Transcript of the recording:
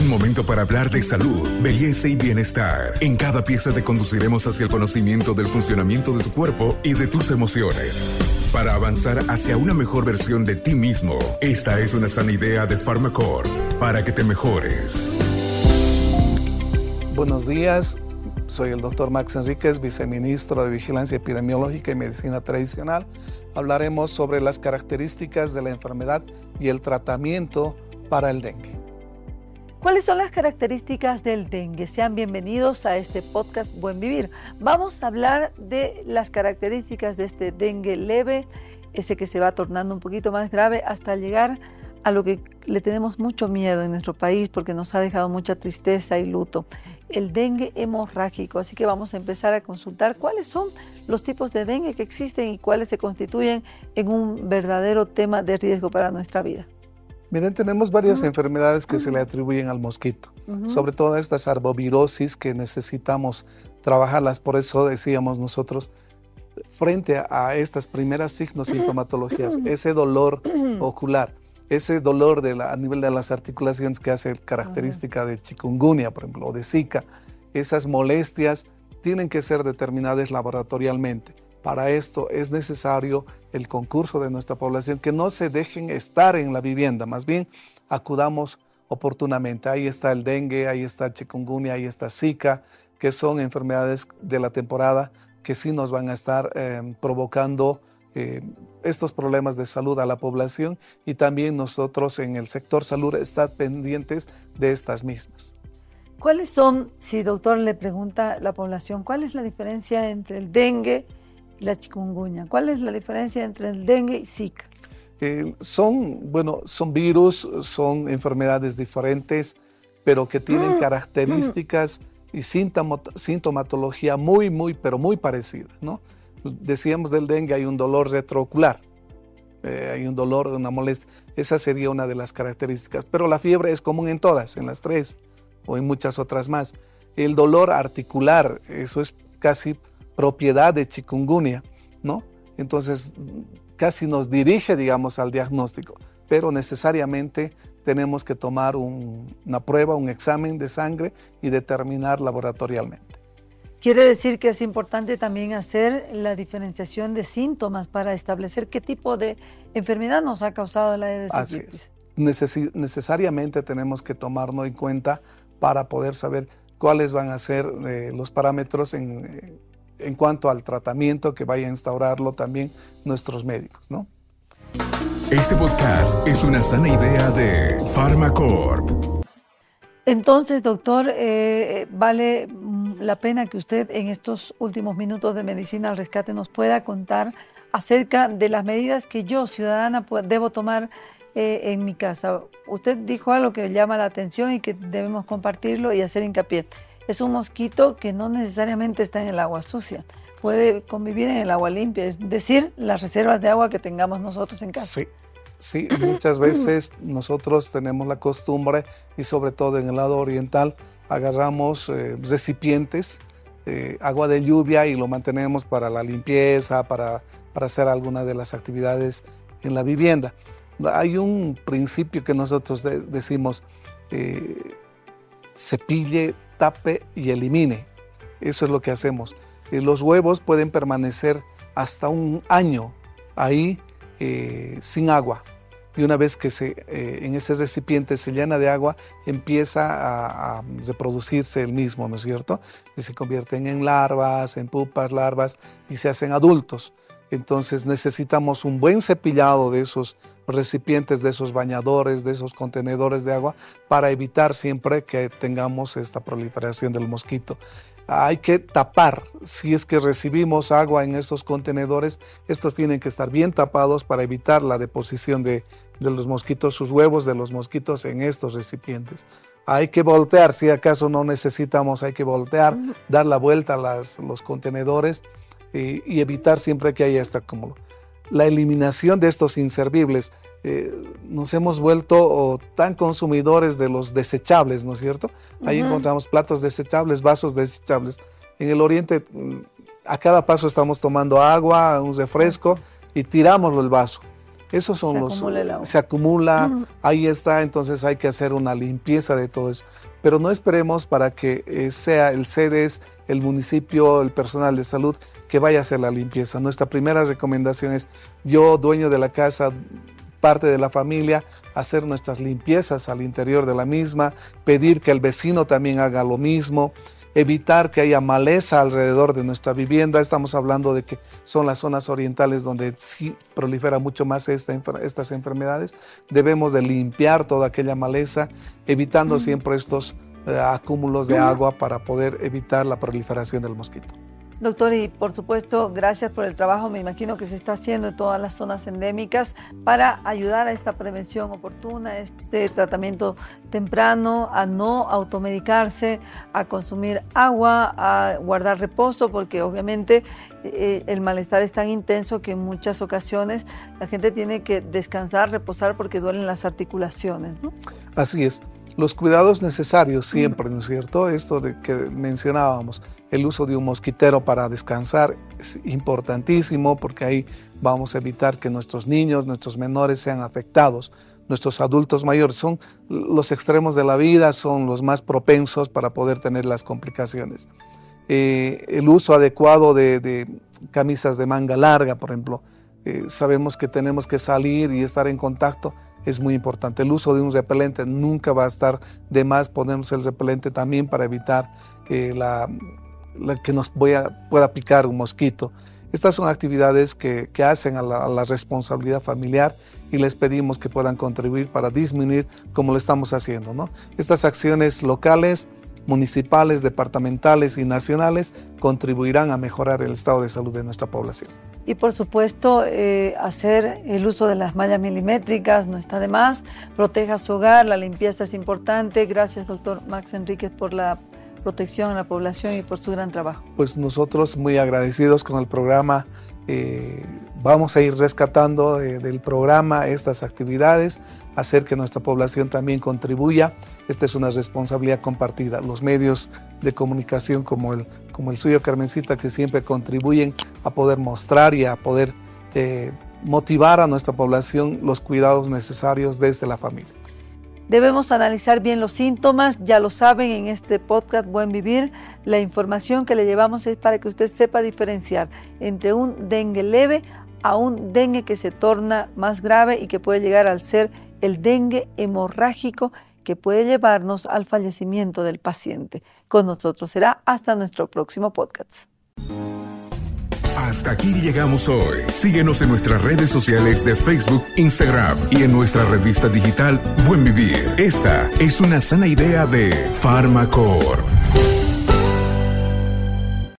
Un momento para hablar de salud, belleza y bienestar. En cada pieza te conduciremos hacia el conocimiento del funcionamiento de tu cuerpo y de tus emociones. Para avanzar hacia una mejor versión de ti mismo, esta es una sana idea de Pharmacore para que te mejores. Buenos días, soy el doctor Max Enríquez, viceministro de Vigilancia Epidemiológica y Medicina Tradicional. Hablaremos sobre las características de la enfermedad y el tratamiento para el dengue. ¿Cuáles son las características del dengue? Sean bienvenidos a este podcast Buen Vivir. Vamos a hablar de las características de este dengue leve, ese que se va tornando un poquito más grave hasta llegar a lo que le tenemos mucho miedo en nuestro país porque nos ha dejado mucha tristeza y luto, el dengue hemorrágico. Así que vamos a empezar a consultar cuáles son los tipos de dengue que existen y cuáles se constituyen en un verdadero tema de riesgo para nuestra vida. Miren, tenemos varias enfermedades que se le atribuyen al mosquito, sobre todo estas arbovirosis que necesitamos trabajarlas. Por eso decíamos nosotros, frente a estas primeras signos sintomatologías, ese dolor ocular, ese dolor de a nivel de las articulaciones que hace característica de chikungunya, por ejemplo, o de Zika, esas molestias tienen que ser determinadas laboratorialmente. Para esto es necesario el concurso de nuestra población, que no se dejen estar en la vivienda, más bien acudamos oportunamente. Ahí está el dengue, ahí está chikungunya, ahí está Zika, que son enfermedades de la temporada que sí nos van a estar em, provocando eh, estos problemas de salud a la población y también nosotros en el sector salud estar pendientes de estas mismas. ¿Cuáles son, si doctor le pregunta la población, cuál es la diferencia entre el dengue la chikungunya? ¿Cuál es la diferencia entre el dengue y Zika? Eh, son, bueno, son virus, son enfermedades diferentes, pero que tienen mm. características y sintomatología muy, muy, pero muy parecida, ¿no? Decíamos del dengue, hay un dolor retroocular, eh, hay un dolor, una molestia. Esa sería una de las características. Pero la fiebre es común en todas, en las tres o en muchas otras más. El dolor articular, eso es casi propiedad de chikungunya, ¿no? Entonces, casi nos dirige, digamos, al diagnóstico, pero necesariamente tenemos que tomar una prueba, un examen de sangre y determinar laboratorialmente. Quiere decir que es importante también hacer la diferenciación de síntomas para establecer qué tipo de enfermedad nos ha causado la edesitis. Así es. necesariamente tenemos que tomarlo en cuenta para poder saber cuáles van a ser eh, los parámetros en, eh, en cuanto al tratamiento que vaya a instaurarlo también nuestros médicos, ¿no? Este podcast es una sana idea de Pharmacorp. Entonces, doctor, eh, vale la pena que usted en estos últimos minutos de Medicina al Rescate nos pueda contar acerca de las medidas que yo, ciudadana, debo tomar eh, en mi casa. Usted dijo algo que llama la atención y que debemos compartirlo y hacer hincapié es un mosquito que no necesariamente está en el agua sucia, puede convivir en el agua limpia, es decir, las reservas de agua que tengamos nosotros en casa. Sí. Sí, muchas veces nosotros tenemos la costumbre y sobre todo en el lado oriental agarramos eh, recipientes, eh, agua de lluvia y lo mantenemos para la limpieza, para, para hacer alguna de las actividades en la vivienda. Hay un principio que nosotros decimos, eh, cepille tape y elimine. Eso es lo que hacemos. Eh, los huevos pueden permanecer hasta un año ahí eh, sin agua. Y una vez que se, eh, en ese recipiente se llena de agua, empieza a, a, reproducirse el mismo, ¿no es cierto? Y se convierten en larvas, en pupas, larvas, y se hacen adultos. Entonces necesitamos un buen cepillado de esos recipientes, de esos bañadores, de esos contenedores de agua para evitar siempre que tengamos esta proliferación del mosquito. Hay que tapar, si es que recibimos agua en estos contenedores, estos tienen que estar bien tapados para evitar la deposición de, los mosquitos, sus huevos de los mosquitos en estos recipientes. Hay que voltear, si acaso no necesitamos, hay que voltear, dar la vuelta a los contenedores y, evitar siempre que haya este acúmulo. La eliminación de estos inservibles. Eh, nos hemos vuelto tan consumidores de los desechables, ¿no es cierto? Ahí encontramos platos desechables, vasos desechables. En el oriente, a cada paso estamos tomando agua, un refresco y tiramos el vaso. Esos son los... Se acumula, ahí está, entonces hay que hacer una limpieza de todo eso. Pero no esperemos para que eh, sea el CEDES, el municipio, el personal de salud que vaya a hacer la limpieza. Nuestra primera recomendación es yo, dueño de la casa, parte de la familia, hacer nuestras limpiezas al interior de la misma, pedir que el vecino también haga lo mismo evitar que haya maleza alrededor de nuestra vivienda. Estamos hablando de que son las zonas orientales donde sí prolifera mucho más estas enfermedades. Debemos de limpiar toda aquella maleza, evitando siempre estos eh, acúmulos de agua para poder evitar la proliferación del mosquito. Doctor, y por supuesto, gracias por el trabajo, me imagino que se está haciendo en todas las zonas endémicas para ayudar a esta prevención oportuna, este tratamiento temprano, a no automedicarse, a consumir agua, a guardar reposo, porque obviamente eh, el malestar es tan intenso que en muchas ocasiones la gente tiene que descansar, reposar porque duelen las articulaciones. Así es. Los cuidados necesarios siempre, ¿no es cierto? Esto de que mencionábamos, el uso de un mosquitero para descansar es importantísimo porque ahí vamos a evitar que nuestros niños, nuestros menores sean afectados. Nuestros adultos mayores son los extremos de la vida, son los más propensos para poder tener las complicaciones. Eh, el uso adecuado de, camisas de manga larga, por ejemplo. Eh, sabemos que tenemos que salir y estar en contacto, es muy importante. El uso de un repelente nunca va a estar de más. Ponemos el repelente también para evitar eh, la, que nos pueda picar un mosquito. Estas son actividades que, hacen a la, responsabilidad familiar y les pedimos que puedan contribuir para disminuir como lo estamos haciendo. ¿no? Estas acciones locales, municipales, departamentales y nacionales contribuirán a mejorar el estado de salud de nuestra población. Y por supuesto, eh, hacer el uso de las mallas milimétricas no está de más. Proteja su hogar, la limpieza es importante. Gracias, doctor Max Enríquez, por la protección a la población y por su gran trabajo. Pues nosotros muy agradecidos con el programa. Eh, vamos a ir rescatando del programa estas actividades, hacer que nuestra población también contribuya. Esta es una responsabilidad compartida. Los medios de comunicación como el, como el suyo, Carmencita, que siempre contribuyen a poder mostrar y a poder eh, motivar a nuestra población los cuidados necesarios desde la familia. Debemos analizar bien los síntomas, ya lo saben en este podcast Buen Vivir, la información que le llevamos es para que usted sepa diferenciar entre un dengue leve a un dengue que se torna más grave y que puede llegar al ser el dengue hemorrágico que puede llevarnos al fallecimiento del paciente. Con nosotros será hasta nuestro próximo podcast. Hasta aquí llegamos hoy. Síguenos en nuestras redes sociales de Facebook, Instagram y en nuestra revista digital Buen Vivir. Esta es una sana idea de Farmacor.